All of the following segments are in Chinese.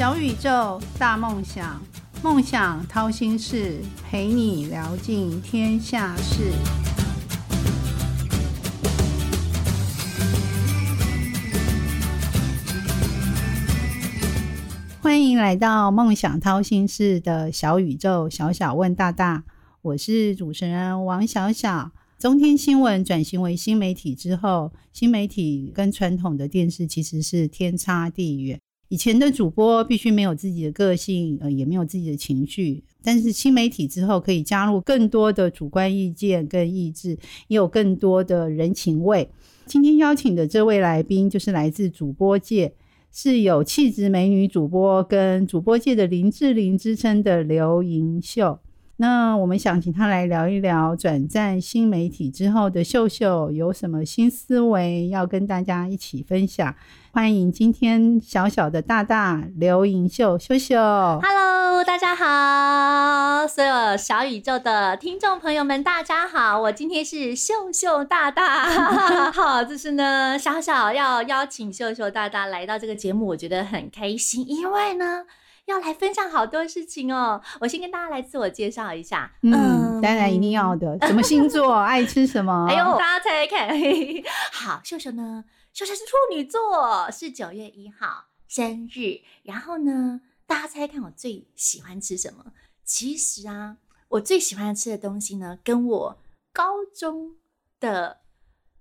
小宇宙，大梦想，梦想掏心事，陪你聊尽天下事。欢迎来到梦想掏心事的小宇宙，小小问大大，我是主持人王小小。中天新闻转型为新媒体之后，新媒体跟传统的电视其实是天差地远。以前的主播必须没有自己的个性，呃，也没有自己的情绪。但是新媒体之后，可以加入更多的主观意见跟意志，也有更多的人情味。今天邀请的这位来宾，就是来自主播界，是有气质美女主播跟主播界的林志玲之称的刘盈秀。那我们想请他来聊一聊转战新媒体之后的秀秀有什么新思维要跟大家一起分享。欢迎今天小小的大大刘莹秀秀秀。Hello，大家好，所有小宇宙的听众朋友们，大家好，我今天是秀秀大大。好，这是呢，小小要邀请秀秀大大来到这个节目，我觉得很开心，因为呢。要来分享好多事情哦！我先跟大家来自我介绍一下。嗯，当然一定要的。什么星座？爱吃什么？哎呦，大家猜猜看。好，秀秀呢？秀秀是处女座，是九月一号生日。然后呢，大家猜猜看我最喜欢吃什么？其实啊，我最喜欢吃的东西呢，跟我高中的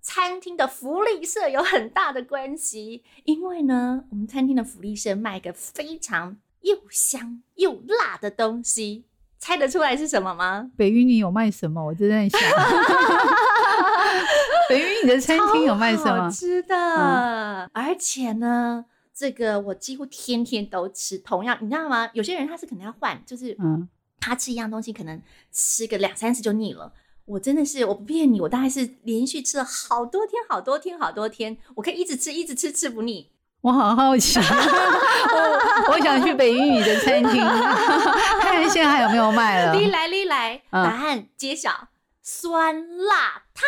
餐厅的福利社有很大的关系。因为呢，我们餐厅的福利社卖个非常又香又辣的东西，猜得出来是什么吗？北域你有卖什么？我正在想。北域你的餐厅有卖什么？好吃的，嗯、而且呢，这个我几乎天天都吃。同样，你知道吗？有些人他是可能要换，就是嗯，他吃一样东西可能吃个两三次就腻了。我真的是，我不骗你，我大概是连续吃了好多天、好多天、好多天，我可以一直吃、一直吃，吃不腻。我好好奇，我我想去北英语的餐厅，看 看现在还有没有卖了。历来历来，答案揭晓，酸辣汤。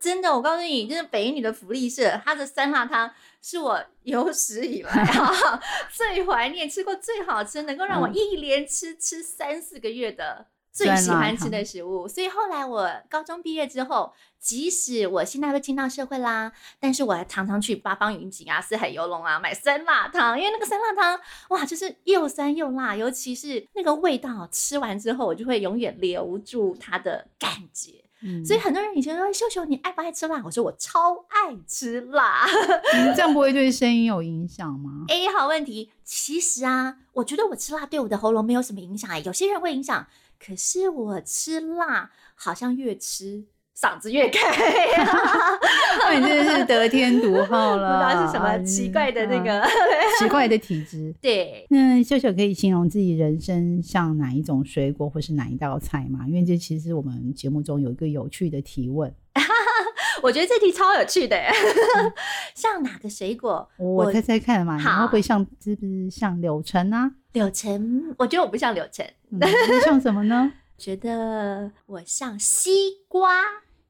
真的，我告诉你，就是北英女的福利社，它的酸辣汤是我有史以来啊 最怀念、吃过最好吃，能够让我一连吃吃三四个月的最喜欢吃的食物。所以后来我高中毕业之后，即使我现在都进到社会啦，但是我还常常去八方云集啊、四海游龙啊买酸辣汤，因为那个酸辣汤哇，就是又酸又辣，尤其是那个味道，吃完之后我就会永远留住它的感觉。嗯、所以很多人以前说秀秀你爱不爱吃辣？我说我超爱吃辣。嗯、这样不会 对声音有影响吗？哎，好问题。其实啊，我觉得我吃辣对我的喉咙没有什么影响哎，有些人会影响。可是我吃辣好像越吃嗓子越开。那你真的是得天独厚了，不知道是什么奇怪的那个、嗯、奇怪的体质。对，那秀秀可以形容自己人生像哪一种水果或是哪一道菜吗？因为这其实我们节目中有一个有趣的提问。我觉得这题超有趣的，嗯、像哪个水果？我猜猜看嘛，你会不会像是不是像柳橙啊？柳橙，我觉得我不像柳橙，嗯、像什么呢？觉得我像西瓜。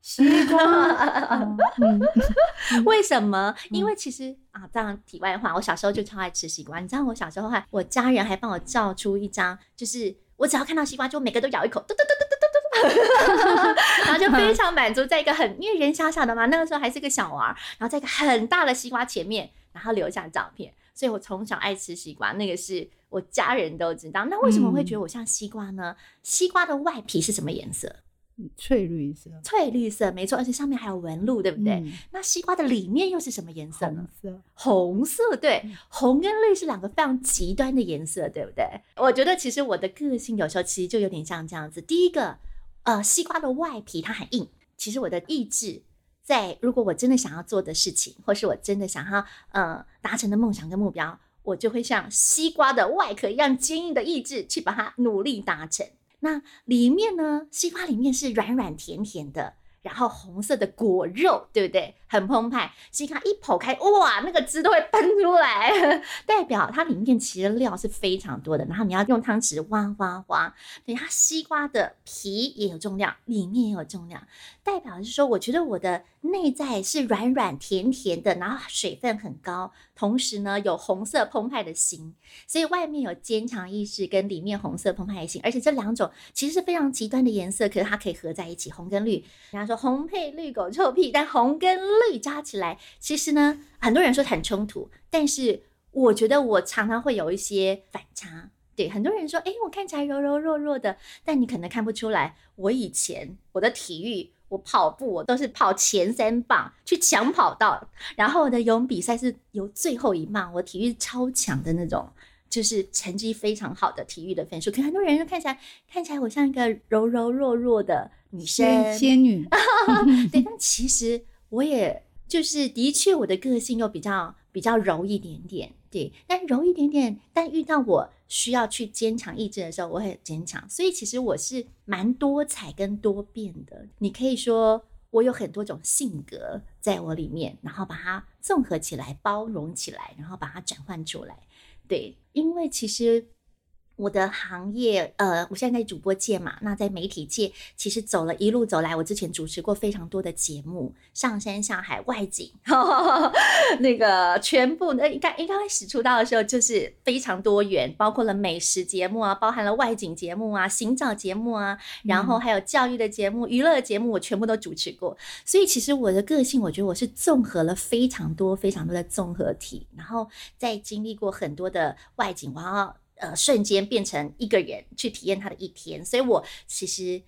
西瓜，嗯、为什么？因为其实啊，这样题外话，我小时候就超爱吃西瓜。你知道，我小时候还，我家人还帮我照出一张，就是我只要看到西瓜，就每个都咬一口，嘟嘟嘟嘟嘟嘟嘟，然后就非常满足。在一个很，因为人小小的嘛，那个时候还是个小娃，然后在一个很大的西瓜前面，然后留下照片。所以我从小爱吃西瓜，那个是我家人都知道。那为什么会觉得我像西瓜呢？嗯、西瓜的外皮是什么颜色？翠绿色，翠绿色没错，而且上面还有纹路，对不对？嗯、那西瓜的里面又是什么颜色呢？红色，红色，对，嗯、红跟绿是两个非常极端的颜色，对不对？我觉得其实我的个性有时候其实就有点像这样子。第一个，呃，西瓜的外皮它很硬，其实我的意志在，如果我真的想要做的事情，或是我真的想要呃达成的梦想跟目标，我就会像西瓜的外壳一样坚硬的意志去把它努力达成。那里面呢，西瓜里面是软软甜甜的，然后红色的果肉，对不对？很澎湃。西瓜一剖开，哇，那个汁都会喷出来，代表它里面其实料是非常多的。然后你要用汤匙挖挖挖，对它西瓜的皮也有重量，里面也有重量，代表是说，我觉得我的内在是软软甜甜的，然后水分很高，同时呢有红色澎湃的心，所以外面有坚强意识，跟里面红色澎湃的心，而且这两种其实是非常极端的颜色，可是它可以合在一起，红跟绿。人家说红配绿，狗臭屁，但红跟绿加起来，其实呢，很多人说很冲突，但是我觉得我常常会有一些反差。对，很多人说，哎，我看起来柔柔弱弱的，但你可能看不出来，我以前我的体育，我跑步，我都是跑前三棒去抢跑道，然后我的游泳比赛是游最后一棒，我体育超强的那种。就是成绩非常好的体育的分数，可很多人就看起来看起来我像一个柔柔弱弱的女生仙女，对，但其实我也就是的确我的个性又比较比较柔一点点，对，但柔一点点，但遇到我需要去坚强意志的时候，我很坚强，所以其实我是蛮多彩跟多变的，你可以说我有很多种性格在我里面，然后把它综合起来，包容起来，然后把它转换出来。对，因为其实我的行业，呃，我现在在主播界嘛，那在媒体界，其实走了一路走来，我之前主持过非常多的节目，上山下海外景，那个全部，那一开一开始出道的时候就是非常多元，包括了美食节目啊，包含了外景节目啊，行找节目啊，然后还有教育的节目、娱乐节目，我全部都主持过。所以其实我的个性，我觉得我是综合了非常多、非常多的综合体，然后在经历过很多的外景，我要。呃，瞬间变成一个人去体验他的一天，所以我其实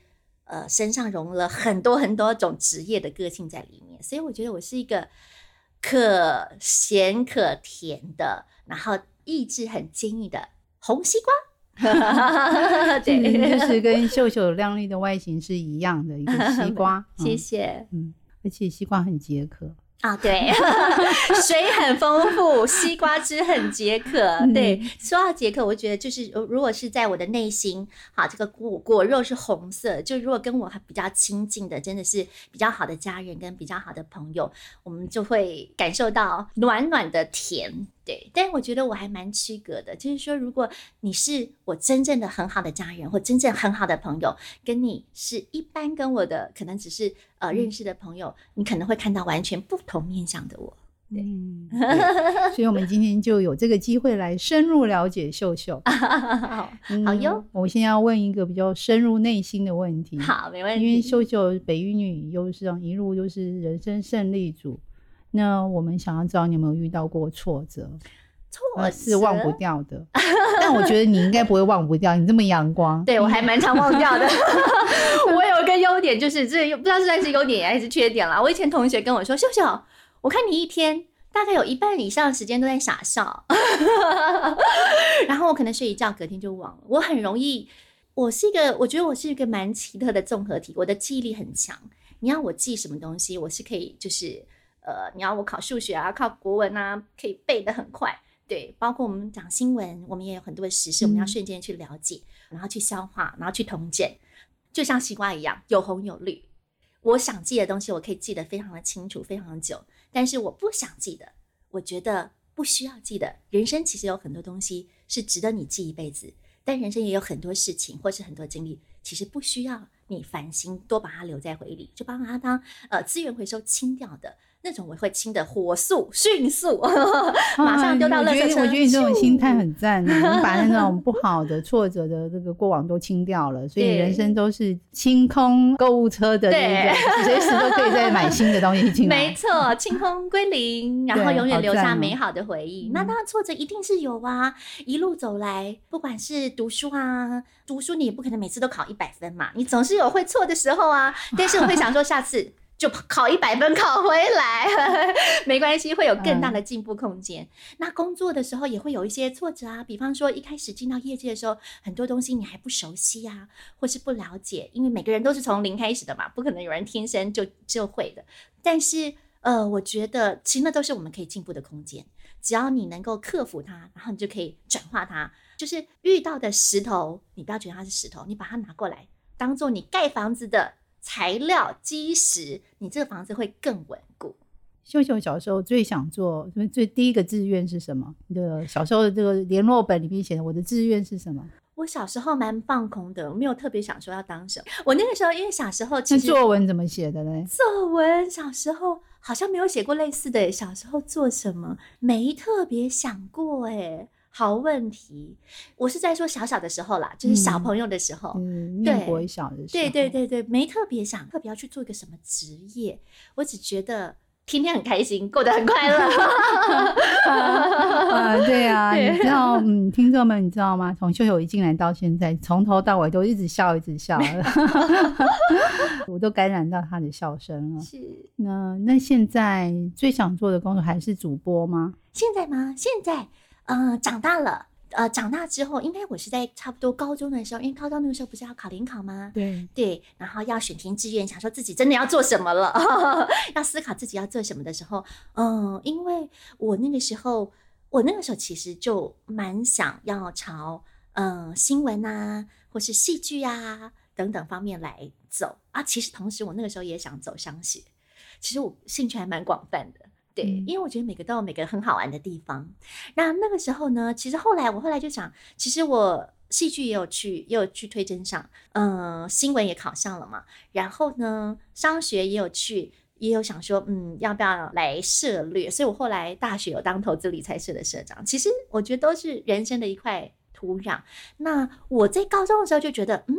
呃身上融了很多很多种职业的个性在里面，所以我觉得我是一个可咸可甜的，然后意志很坚毅的红西瓜。哈哈哈对，就是跟 秀秀靓丽的外形是一样的一个西瓜。谢谢。嗯，而且西瓜很解渴。啊，对，水很丰富，西瓜汁很解渴。对，说到解渴，我觉得就是如果是在我的内心，好，这个果果肉是红色，就如果跟我比较亲近的，真的是比较好的家人跟比较好的朋友，我们就会感受到暖暖的甜。对，但我觉得我还蛮区隔的，就是说，如果你是我真正的很好的家人或真正很好的朋友，跟你是一般跟我的可能只是呃认识的朋友，你可能会看到完全不同面向的我。嗯，所以我们今天就有这个机会来深入了解秀秀。好哟，我现在要问一个比较深入内心的问题。好，没问题。因为秀秀北语女优是一路都是人生胜利组。那我们想要知道你有没有遇到过挫折？挫折是忘不掉的，但我觉得你应该不会忘不掉。你这么阳光，对我还蛮常忘掉的。我有一个优点，就是这不知道是算是优点还是缺点啦。我以前同学跟我说：“秀秀，我看你一天大概有一半以上的时间都在傻笑。”然后我可能睡一觉，隔天就忘了。我很容易，我是一个，我觉得我是一个蛮奇特的综合体。我的记忆力很强，你要我记什么东西，我是可以就是。呃，你要我考数学啊，考国文啊，可以背得很快。对，包括我们讲新闻，我们也有很多的时事，我们要瞬间去了解，然后去消化，然后去统整，就像西瓜一样，有红有绿。我想记的东西，我可以记得非常的清楚，非常的久。但是我不想记的，我觉得不需要记的。人生其实有很多东西是值得你记一辈子，但人生也有很多事情或是很多经历，其实不需要你烦心，多把它留在回忆里，就把它当呃资源回收清掉的。那种我会清的火速、迅速，马上丢到垃圾车。我觉得你这种心态很赞，你把那种 不好的、挫折的这个过往都清掉了，所以人生都是清空购物车的，对不对？随时都可以再买新的东西进来。没错，清空归零，然后永远留下美好的回忆。那当然挫折一定是有啊，一路走来，不管是读书啊，读书你也不可能每次都考一百分嘛，你总是有会错的时候啊。但是我会想说，下次。就考一百分考回来，没关系，会有更大的进步空间。那工作的时候也会有一些挫折啊，比方说一开始进到业界的时候，很多东西你还不熟悉啊，或是不了解，因为每个人都是从零开始的嘛，不可能有人天生就就会的。但是呃，我觉得其实那都是我们可以进步的空间，只要你能够克服它，然后你就可以转化它。就是遇到的石头，你不要觉得它是石头，你把它拿过来，当做你盖房子的。材料基石，你这个房子会更稳固。秀秀小时候最想做，最第一个志愿是什么？你的小时候的这个联络本里面写的，我的志愿是什么？我小时候蛮放空的，我没有特别想说要当什么。我那个时候因为小时候，其实作文怎么写的呢？作文小时候好像没有写过类似的。小时候做什么没特别想过哎，好问题。我是在说小小的时候啦，就是小朋友的时候，嗯，对，国小的时候，对对对对，没特别想特别要去做一个什么职业，我只觉得。天天很开心，过得很快乐。啊，对啊，你知道，嗯，听众们，你知道吗？从秀秀一进来到现在，从头到尾都一直笑，一直笑，我都感染到他的笑声了。是，那那现在最想做的工作还是主播吗？现在吗？现在，嗯，长大了。呃，长大之后，应该我是在差不多高中的时候，因为高中那个时候不是要考联考吗？对对，然后要选填志愿，想说自己真的要做什么了，要思考自己要做什么的时候，嗯，因为我那个时候，我那个时候其实就蛮想要朝嗯新闻啊，或是戏剧啊等等方面来走啊。其实同时，我那个时候也想走商学，其实我兴趣还蛮广泛的。对，因为我觉得每个都有每个很好玩的地方。那那个时候呢，其实后来我后来就想，其实我戏剧也有去，也有去推甄上，嗯，新闻也考上了嘛。然后呢，商学也有去，也有想说，嗯，要不要来涉略？所以我后来大学有当投资理财社的社长。其实我觉得都是人生的一块土壤。那我在高中的时候就觉得，嗯，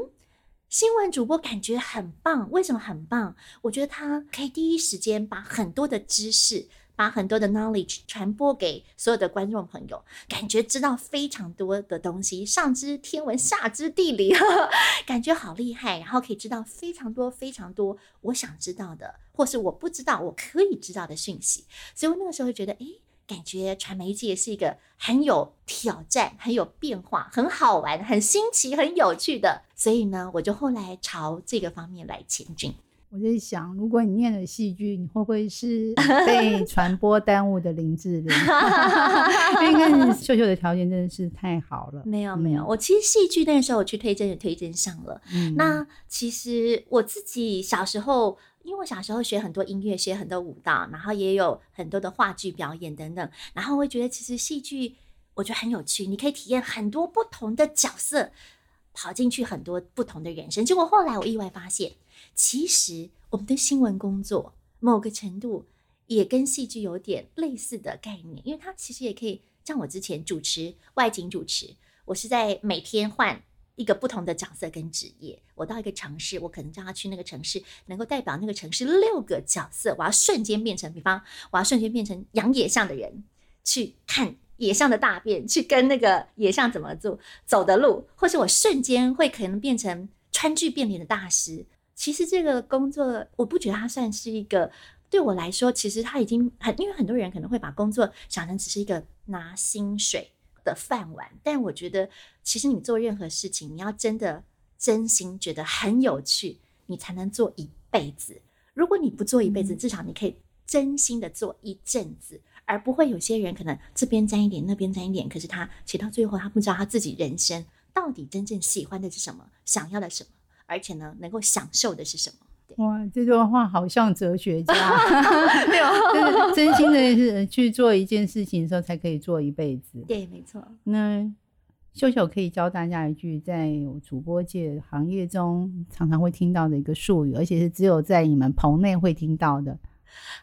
新闻主播感觉很棒。为什么很棒？我觉得他可以第一时间把很多的知识。把很多的 knowledge 传播给所有的观众朋友，感觉知道非常多的东西，上知天文下知地理，感觉好厉害。然后可以知道非常多非常多我想知道的，或是我不知道我可以知道的讯息。所以我那个时候就觉得，哎，感觉传媒界是一个很有挑战、很有变化、很好玩、很新奇、很有趣的。所以呢，我就后来朝这个方面来前进。我在想，如果你念了戏剧，你会不会是 被传播耽误的林志玲？因为秀秀的条件真的是太好了。没有没有，我其实戏剧那个时候我去推荐也推荐上了。那其实我自己小时候，因为我小时候学很多音乐，学很多舞蹈，然后也有很多的话剧表演等等，然后我会觉得其实戏剧我觉得很有趣，你可以体验很多不同的角色，跑进去很多不同的人生。结果后来我意外发现。其实我们的新闻工作某个程度也跟戏剧有点类似的概念，因为它其实也可以像我之前主持外景主持，我是在每天换一个不同的角色跟职业。我到一个城市，我可能叫他去那个城市，能够代表那个城市六个角色，我要瞬间变成，比方我要瞬间变成养野象的人，去看野象的大便，去跟那个野象怎么做走的路，或是我瞬间会可能变成川剧变脸的大师。其实这个工作，我不觉得它算是一个对我来说，其实它已经很，因为很多人可能会把工作想成只是一个拿薪水的饭碗。但我觉得，其实你做任何事情，你要真的真心觉得很有趣，你才能做一辈子。如果你不做一辈子，至少你可以真心的做一阵子，而不会有些人可能这边沾一点，那边沾一点，可是他写到最后，他不知道他自己人生到底真正喜欢的是什么，想要的什么。而且呢，能够享受的是什么？哇，这段话好像哲学家，没有，真心的是去做一件事情的时候，才可以做一辈子。对，没错。那秀秀可以教大家一句在主播界行业中常常会听到的一个术语，而且是只有在你们棚内会听到的。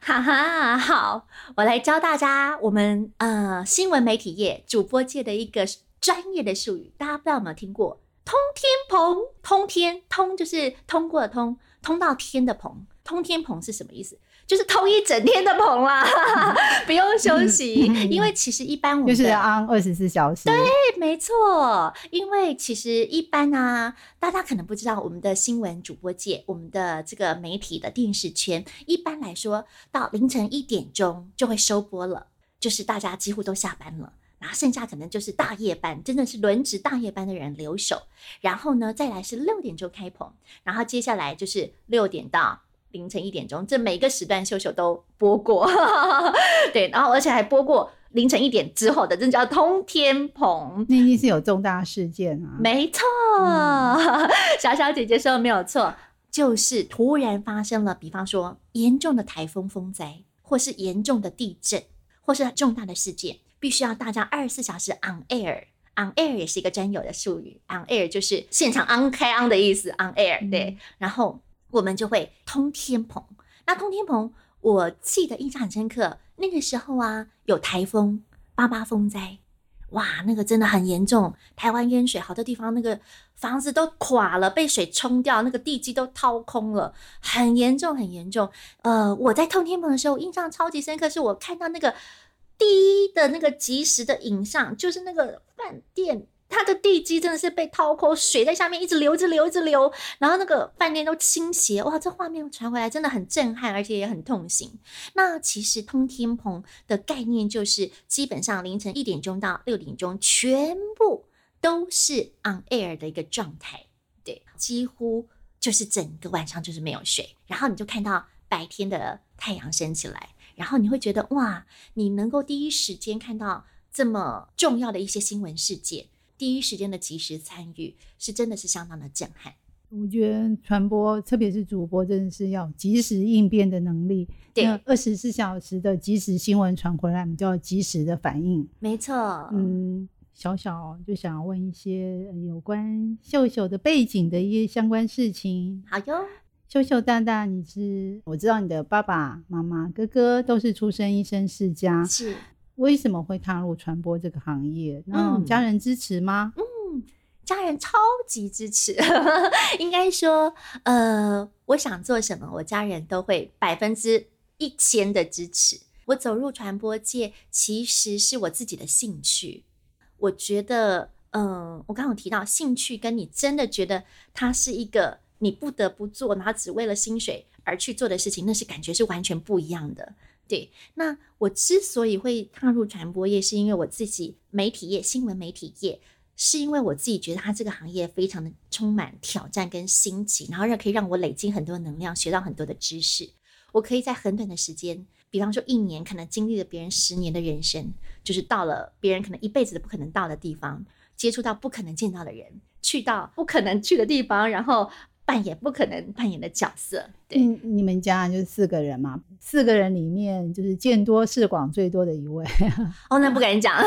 哈哈，好，我来教大家我们呃新闻媒体业主播界的一个专业的术语，大家不知道有没有听过？通天棚，通天通就是通过的通，通到天的棚。通天棚是什么意思？就是通一整天的棚啦，不用休息。因为其实一般我们就是 on 二十四小时。对，没错。因为其实一般啊，大家可能不知道，我们的新闻主播界，我们的这个媒体的电视圈，一般来说到凌晨一点钟就会收播了，就是大家几乎都下班了。然后剩下可能就是大夜班，真的是轮值大夜班的人留守。然后呢，再来是六点钟开棚，然后接下来就是六点到凌晨一点钟，这每个时段秀秀都播过。对，然后而且还播过凌晨一点之后的，这叫通天棚。那一定是有重大事件啊！没错，小小姐姐说没有错。就是突然发生了，比方说严重的台风风灾，或是严重的地震，或是重大的事件，必须要大家二十四小时 on air。on air 也是一个专有的术语，on air 就是现场 on 开 on 的意思，on air 对。然后我们就会通天棚。那通天棚，我记得印象很深刻，那个时候啊，有台风八八风灾。哇，那个真的很严重，台湾淹水，好多地方那个房子都垮了，被水冲掉，那个地基都掏空了，很严重，很严重。呃，我在通天棚的时候，印象超级深刻，是我看到那个第一的那个及时的影像，就是那个饭店。它的地基真的是被掏空，水在下面一直流，一直流，一直流，然后那个饭店都倾斜，哇！这画面传回来真的很震撼，而且也很痛心。那其实通天棚的概念就是，基本上凌晨一点钟到六点钟，全部都是 on air 的一个状态，对，几乎就是整个晚上就是没有睡，然后你就看到白天的太阳升起来，然后你会觉得哇，你能够第一时间看到这么重要的一些新闻事件。第一时间的及时参与，是真的是相当的震撼。我觉得传播，特别是主播，真的是要及时应变的能力。对，二十四小时的即时新闻传回来，我们就要及时的反应。没错。嗯，小小就想问一些有关秀秀的背景的一些相关事情。好哟，秀秀大大，你是我知道你的爸爸妈妈、哥哥都是出身医生世家。是。为什么会踏入传播这个行业？那家人支持吗？嗯，家人超级支持。应该说，呃，我想做什么，我家人都会百分之一千的支持。我走入传播界，其实是我自己的兴趣。我觉得，嗯，我刚刚提到兴趣，跟你真的觉得它是一个你不得不做，然后只为了薪水而去做的事情，那是感觉是完全不一样的。对，那我之所以会踏入传播业，是因为我自己媒体业、新闻媒体业，是因为我自己觉得它这个行业非常的充满挑战跟新奇，然后让可以让我累积很多能量，学到很多的知识。我可以在很短的时间，比方说一年，可能经历了别人十年的人生，就是到了别人可能一辈子都不可能到的地方，接触到不可能见到的人，去到不可能去的地方，然后。扮演不可能扮演的角色。对，你们家就是四个人嘛，四个人里面就是见多识广最多的一位。哦，那不敢讲，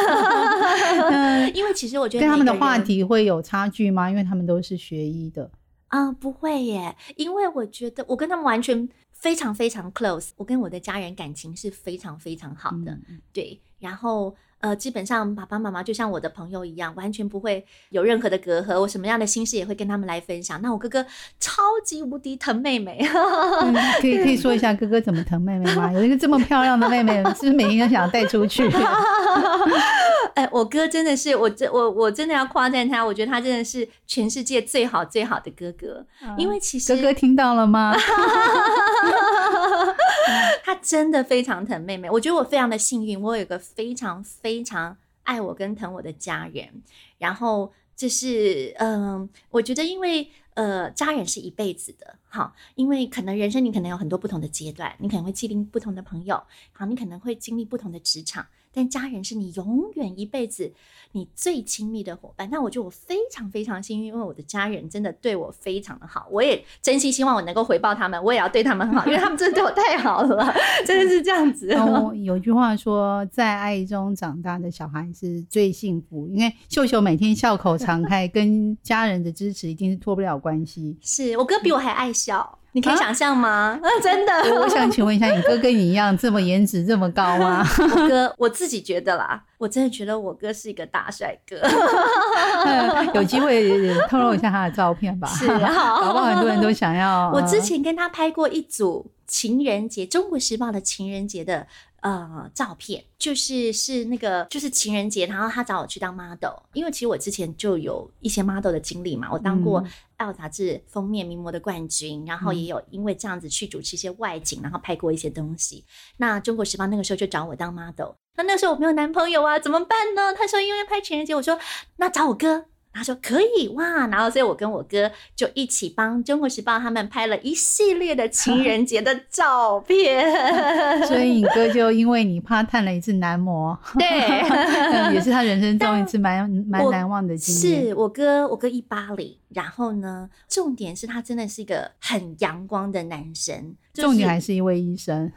因为其实我觉得跟他们的话题会有差距吗？因为他们都是学医的。啊，不会耶，因为我觉得我跟他们完全非常非常 close，我跟我的家人感情是非常非常好的。对，然后。呃，基本上爸爸妈妈就像我的朋友一样，完全不会有任何的隔阂。我什么样的心事也会跟他们来分享。那我哥哥超级无敌疼妹妹，可以可以 说一下哥哥怎么疼妹妹吗？有一个这么漂亮的妹妹，是不是每天都想要带出去？哎，我哥真的是我真我我真的要夸赞他，我觉得他真的是全世界最好最好的哥哥。因为其实哥哥听到了吗？他真的非常疼妹妹。我觉得我非常的幸运，我有一个非常非非常爱我跟疼我的家人。然后就是嗯，我觉得因为呃，家人是一辈子的，好，因为可能人生你可能有很多不同的阶段，你可能会经历不同的朋友，好，你可能会经历不同的职场。但家人是你永远一辈子你最亲密的伙伴。那我觉得我非常非常幸运，因为我的家人真的对我非常的好。我也真心希望我能够回报他们，我也要对他们很好，因为他们真的对我太好了，真的是这样子。有句话说，在爱中长大的小孩是最幸福，因为秀秀每天笑口常开，跟家人的支持一定是脱不了关系。是我哥比我还爱笑。你可以想象吗？真的，我想请问一下，你哥跟你一样这么颜值这么高吗？我哥，我自己觉得啦，我真的觉得我哥是一个大帅哥。有机会透露一下他的照片吧。是，好，好不好？很多人都想要。我之前跟他拍过一组情人节，《中国时报》的情人节的。呃，照片就是是那个就是情人节，然后他找我去当 model，因为其实我之前就有一些 model 的经历嘛，我当过《L》杂志封面名模的冠军，然后也有因为这样子去主持一些外景，然后拍过一些东西。那《中国时报》那个时候就找我当 model，那那时候我没有男朋友啊，怎么办呢？他说因为拍情人节，我说那找我哥，他说可以哇，然后所以我跟我哥就一起帮《中国时报》他们拍了一系列的情 人节的照片。所以你哥就因为你怕探了一次男模，对，也是他人生中一次蛮蛮难忘的经验。是我哥，我哥一八零，然后呢，重点是他真的是一个很阳光的男生，重点还是一位医生。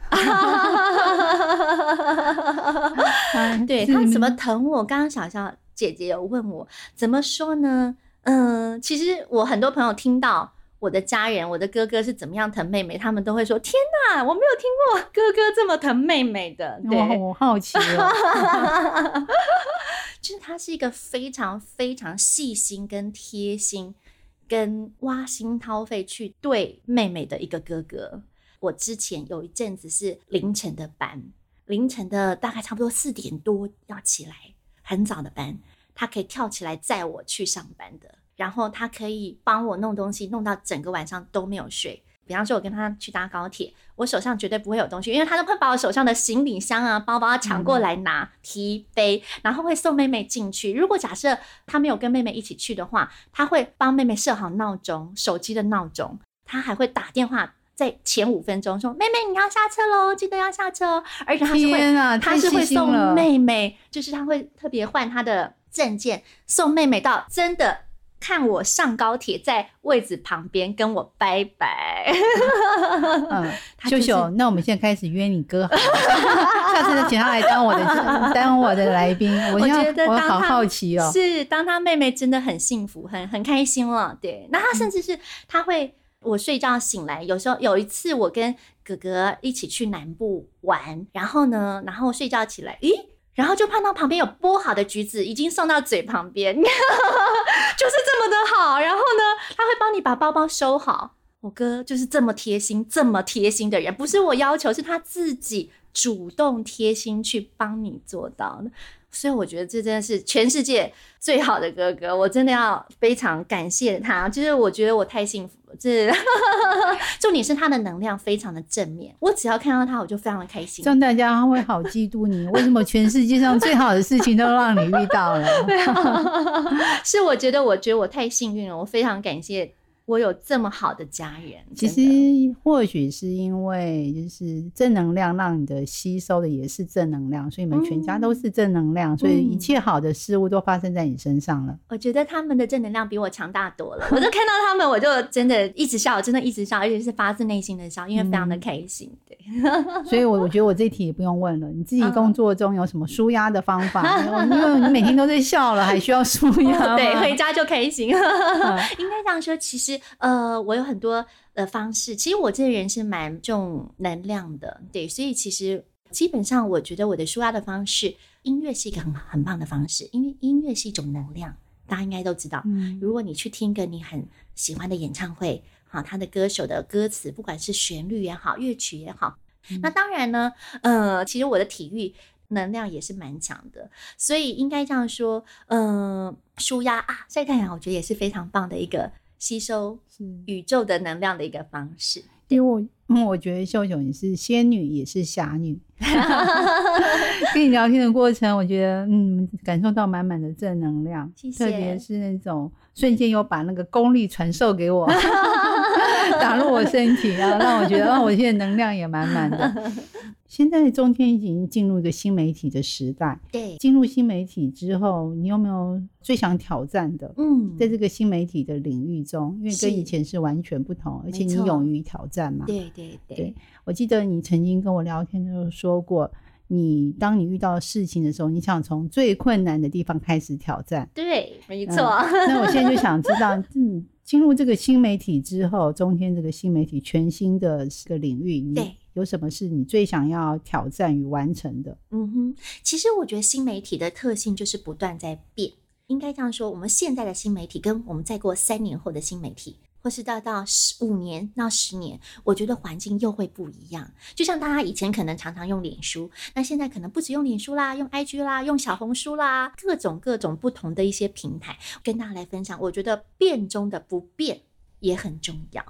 对他怎么疼我？刚刚小笑。姐姐有问我怎么说呢？嗯，其实我很多朋友听到我的家人，我的哥哥是怎么样疼妹妹，他们都会说：“天哪，我没有听过哥哥这么疼妹妹的。”对，我好奇哦，就是他是一个非常非常细心、跟贴心、跟挖心掏肺去对妹妹的一个哥哥。我之前有一阵子是凌晨的班，凌晨的大概差不多四点多要起来。很早的班，他可以跳起来载我去上班的，然后他可以帮我弄东西，弄到整个晚上都没有睡。比方说，我跟他去搭高铁，我手上绝对不会有东西，因为他都会把我手上的行李箱啊、包包抢过来拿提背，然后会送妹妹进去。如果假设他没有跟妹妹一起去的话，他会帮妹妹设好闹钟，手机的闹钟，他还会打电话。在前五分钟说：“妹妹，你要下车喽，记得要下车哦。”而且他是会，他是会送妹妹，就是他会特别换他的证件，送妹妹到真的看我上高铁，在位置旁边跟我拜拜。嗯，秀秀，那我们现在开始约你哥，下次再请他来当我的当我的来宾。我觉得我好好奇哦，是当他妹妹真的很幸福，很很开心了。对，那他甚至是他会。我睡觉醒来，有时候有一次我跟哥哥一起去南部玩，然后呢，然后睡觉起来，咦，然后就看到旁边有剥好的橘子，已经送到嘴旁边，就是这么的好。然后呢，他会帮你把包包收好。我哥就是这么贴心、这么贴心的人，不是我要求，是他自己主动贴心去帮你做到的。所以我觉得这真的是全世界最好的哥哥，我真的要非常感谢他。就是我觉得我太幸福了，这 重点是他的能量非常的正面，我只要看到他我就非常的开心。这样大家会好嫉妒你，为什么全世界上最好的事情都让你遇到了？是我觉得，我觉得我太幸运了，我非常感谢。我有这么好的家人，其实或许是因为就是正能量让你的吸收的也是正能量，所以你们全家都是正能量，所以一切好的事物都发生在你身上了。我觉得他们的正能量比我强大多了，我就看到他们，我就真的一直笑，真的一直笑，而且是发自内心的笑，因为非常的开心。对，所以我我觉得我这题也不用问了，你自己工作中有什么舒压的方法？因为你每天都在笑了，还需要舒压？对，回家就开心。应该这样说，其实。呃，我有很多的方式。其实我这个人是蛮重能量的，对，所以其实基本上我觉得我的舒压的方式，音乐是一个很很棒的方式，因为音乐是一种能量，大家应该都知道。嗯，如果你去听个你很喜欢的演唱会，好，他的歌手的歌词，不管是旋律也好，乐曲也好，那当然呢，呃，其实我的体育能量也是蛮强的，所以应该这样说，嗯，舒压啊，晒太阳，我觉得也是非常棒的一个。吸收宇宙的能量的一个方式，因为我觉得秀秀你是仙女也是侠女，跟你聊天的过程，我觉得嗯感受到满满的正能量，特别是那种瞬间又把那个功力传授给我，打入我身体然后，让我觉得啊我现在能量也满满的。现在中天已经进入一个新媒体的时代。对，进入新媒体之后，你有没有最想挑战的？嗯，在这个新媒体的领域中，因为跟以前是完全不同，而且你勇于挑战嘛。对对对。我记得你曾经跟我聊天的时候说过，你当你遇到事情的时候，你想从最困难的地方开始挑战。对，没错。那我现在就想知道，嗯，进入这个新媒体之后，中天这个新媒体全新的个领域，对。有什么是你最想要挑战与完成的？嗯哼，其实我觉得新媒体的特性就是不断在变。应该这样说，我们现在的新媒体跟我们再过三年后的新媒体，或是到到十五年到十年，我觉得环境又会不一样。就像大家以前可能常常用脸书，那现在可能不止用脸书啦，用 IG 啦，用小红书啦，各种各种不同的一些平台，跟大家来分享。我觉得变中的不变也很重要，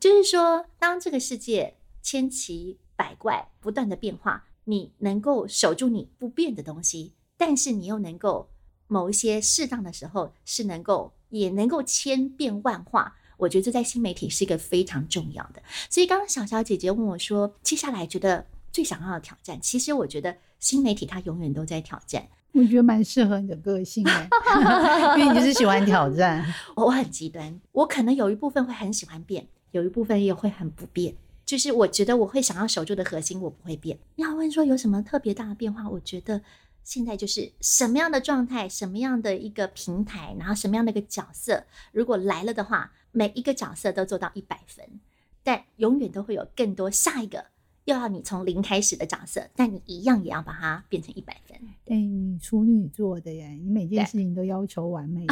就是说，当这个世界。千奇百怪，不断的变化，你能够守住你不变的东西，但是你又能够某一些适当的时候是能够也能够千变万化。我觉得这在新媒体是一个非常重要的。所以刚刚小小姐姐问我说，接下来觉得最想要的挑战，其实我觉得新媒体它永远都在挑战。我觉得蛮适合你的个性哎，因为你就是喜欢挑战。我很极端，我可能有一部分会很喜欢变，有一部分也会很不变。就是我觉得我会想要守住的核心，我不会变。要问说有什么特别大的变化？我觉得现在就是什么样的状态，什么样的一个平台，然后什么样的一个角色，如果来了的话，每一个角色都做到一百分，但永远都会有更多下一个。又要你从零开始的角色，但你一样也要把它变成一百分。哎，你处女座的耶，你每件事情都要求完美，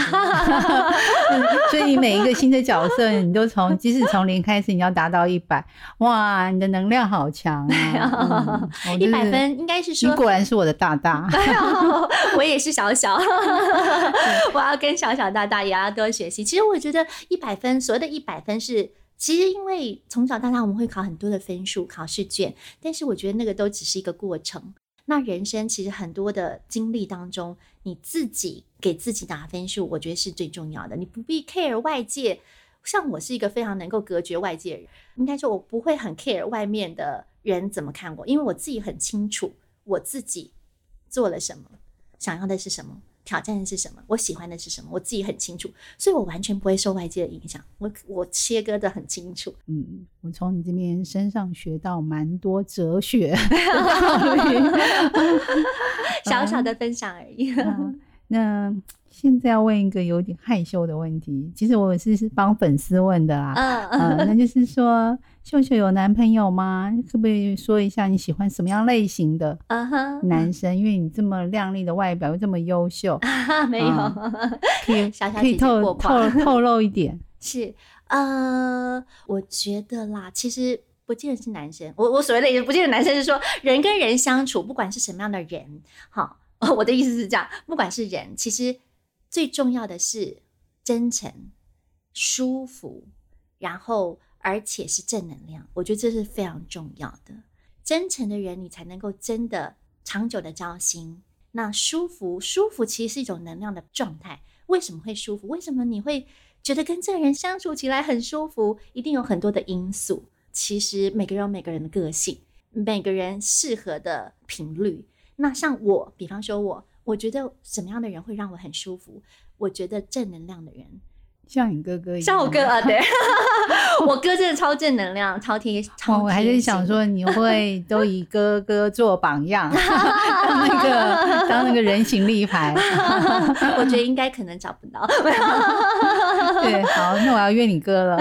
所以你每一个新的角色，你都从即使从零开始，你要达到一百，哇，你的能量好强啊！一百分应该是说，你果然是我的大大，我也是小小，我要跟小小大大也要多学习。其实我觉得一百分，所谓的一百分是。其实，因为从小到大我们会考很多的分数、考试卷，但是我觉得那个都只是一个过程。那人生其实很多的经历当中，你自己给自己打分数，我觉得是最重要的。你不必 care 外界，像我是一个非常能够隔绝外界人，应该说我不会很 care 外面的人怎么看我，因为我自己很清楚我自己做了什么，想要的是什么。挑战的是什么？我喜欢的是什么？我自己很清楚，所以我完全不会受外界的影响。我我切割的很清楚。嗯，我从你这边身上学到蛮多哲学，小小的分享而已。那现在要问一个有点害羞的问题，其实我是是帮粉丝问的啦。嗯嗯，那就是说，秀秀有男朋友吗？可不可以说一下你喜欢什么样类型的男生？因为你这么靓丽的外表又这么优秀，没有，可以 可以透透透露一点。是呃，我觉得啦，其实不见得是男生。我我所谓的不见得男生是说人跟人相处，不管是什么样的人，好。我的意思是这样，不管是人，其实最重要的是真诚、舒服，然后而且是正能量。我觉得这是非常重要的。真诚的人，你才能够真的长久的交心。那舒服，舒服其实是一种能量的状态。为什么会舒服？为什么你会觉得跟这个人相处起来很舒服？一定有很多的因素。其实每个人有每个人的个性，每个人适合的频率。那像我，比方说我，我觉得什么样的人会让我很舒服？我觉得正能量的人，像你哥哥一样，像我哥啊，对，我哥真的超正能量，超贴，超。我还是想说，你会都以哥哥做榜样，当那个当那个人形立牌。我觉得应该可能找不到。对，好，那我要约你哥了。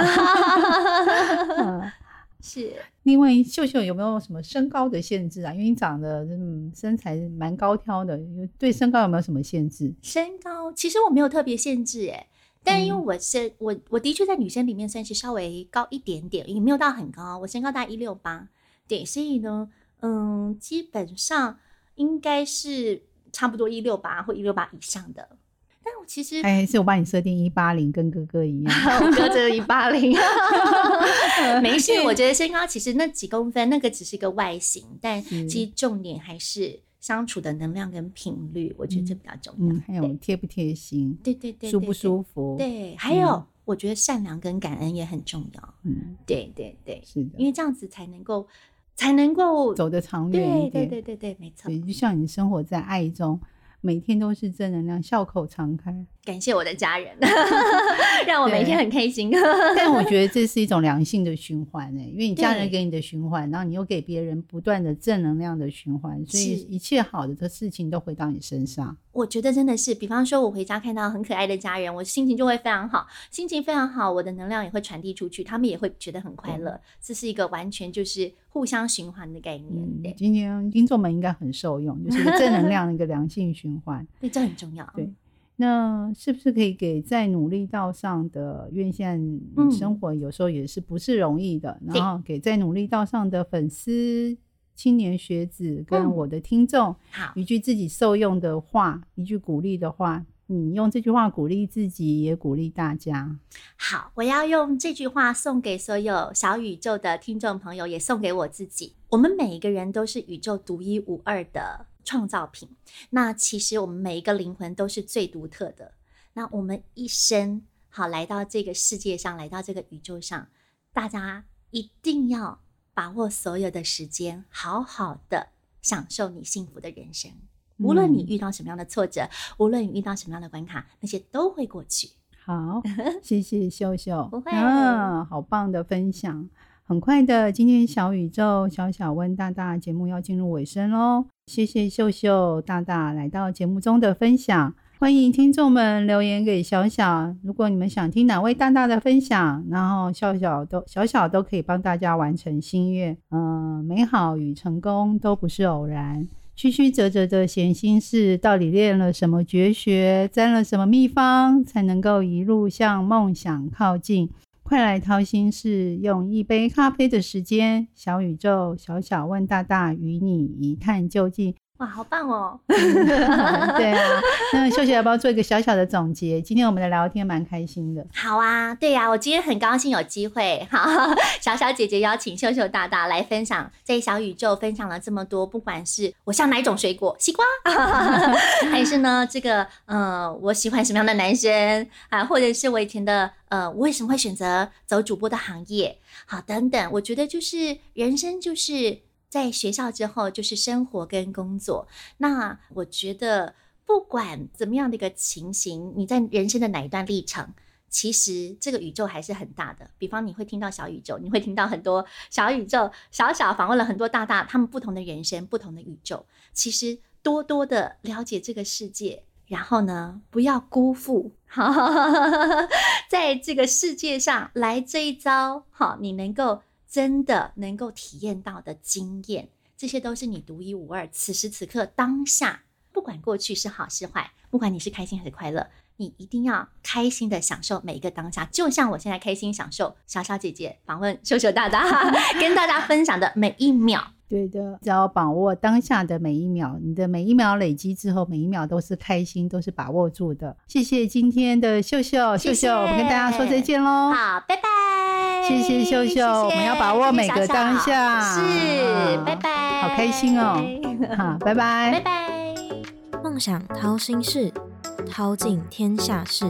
是。另外，秀秀有没有什么身高的限制啊？因为你长得嗯身材蛮高挑的，对身高有没有什么限制？身高其实我没有特别限制哎，但因为我是我我的确在女生里面算是稍微高一点点，也没有到很高，我身高大概一六八，对，所以呢，嗯，基本上应该是差不多一六八或一六八以上的。但我其实哎是我帮你设定一八零，跟哥哥一样，我哥只有一八零，没事。我觉得身高其实那几公分，那个只是一个外形，但其实重点还是相处的能量跟频率，我觉得这比较重要。还有贴不贴心，对对对，舒不舒服，对，还有我觉得善良跟感恩也很重要。嗯，对对对，是的，因为这样子才能够才能够走得长远一点。对对对对，没错。就像你生活在爱中。每天都是正能量，笑口常开。感谢我的家人，让我每天很开心。但我觉得这是一种良性的循环呢，因为你家人给你的循环，然后你又给别人不断的正能量的循环，所以一切好的的事情都回到你身上。我觉得真的是，比方说我回家看到很可爱的家人，我心情就会非常好，心情非常好，我的能量也会传递出去，他们也会觉得很快乐。这是一个完全就是互相循环的概念。对，今天听众们应该很受用，就是正能量的一个良性循环。对，这很重要。对。那是不是可以给在努力道上的？因为现在生活有时候也是不是容易的。然后给在努力道上的粉丝、青年学子跟我的听众，好一句自己受用的话，一句鼓励的话。你用这句话鼓励自己，也鼓励大家。好，我要用这句话送给所有小宇宙的听众朋友，也送给我自己。我们每一个人都是宇宙独一无二的。创造品。那其实我们每一个灵魂都是最独特的。那我们一生好来到这个世界上，来到这个宇宙上，大家一定要把握所有的时间，好好的享受你幸福的人生。无论你遇到什么样的挫折，无论你遇到什么样的关卡，那些都会过去。好，谢谢秀秀，不会，嗯，好棒的分享。很快的，今天小宇宙小小问大大节目要进入尾声喽。谢谢秀秀大大来到节目中的分享，欢迎听众们留言给小小。如果你们想听哪位大大的分享，然后笑笑都小小都可以帮大家完成心愿。嗯，美好与成功都不是偶然。曲曲折折的闲心事，到底练了什么绝学，沾了什么秘方，才能够一路向梦想靠近？快来掏心事，用一杯咖啡的时间，小宇宙小小问大大，与你一探究竟。哇，好棒哦！对啊，那秀秀要不要做一个小小的总结？今天我们的聊天蛮开心的。好啊，对呀，我今天很高兴有机会，哈，小小姐姐邀请秀秀大大来分享，在小宇宙分享了这么多，不管是我像哪一种水果，西瓜，还是呢这个，呃，我喜欢什么样的男生啊，或者是我以前的，呃，我为什么会选择走主播的行业，好，等等，我觉得就是人生就是。在学校之后就是生活跟工作。那我觉得不管怎么样的一个情形，你在人生的哪一段历程，其实这个宇宙还是很大的。比方你会听到小宇宙，你会听到很多小宇宙小小访问了很多大大他们不同的人生、不同的宇宙。其实多多的了解这个世界，然后呢，不要辜负 在这个世界上来这一遭。好，你能够。真的能够体验到的经验，这些都是你独一无二。此时此刻当下，不管过去是好是坏，不管你是开心还是快乐，你一定要开心的享受每一个当下。就像我现在开心享受小小姐姐访问秀秀大大，跟大家分享的每一秒。对的，只要把握当下的每一秒，你的每一秒累积之后，每一秒都是开心，都是把握住的。谢谢今天的秀秀，秀秀，我们跟大家说再见喽。好，拜拜。谢谢秀秀，我们要把握每个当下。是，拜拜。好开心哦，好，拜拜，拜拜。梦想掏心事，掏尽天下事。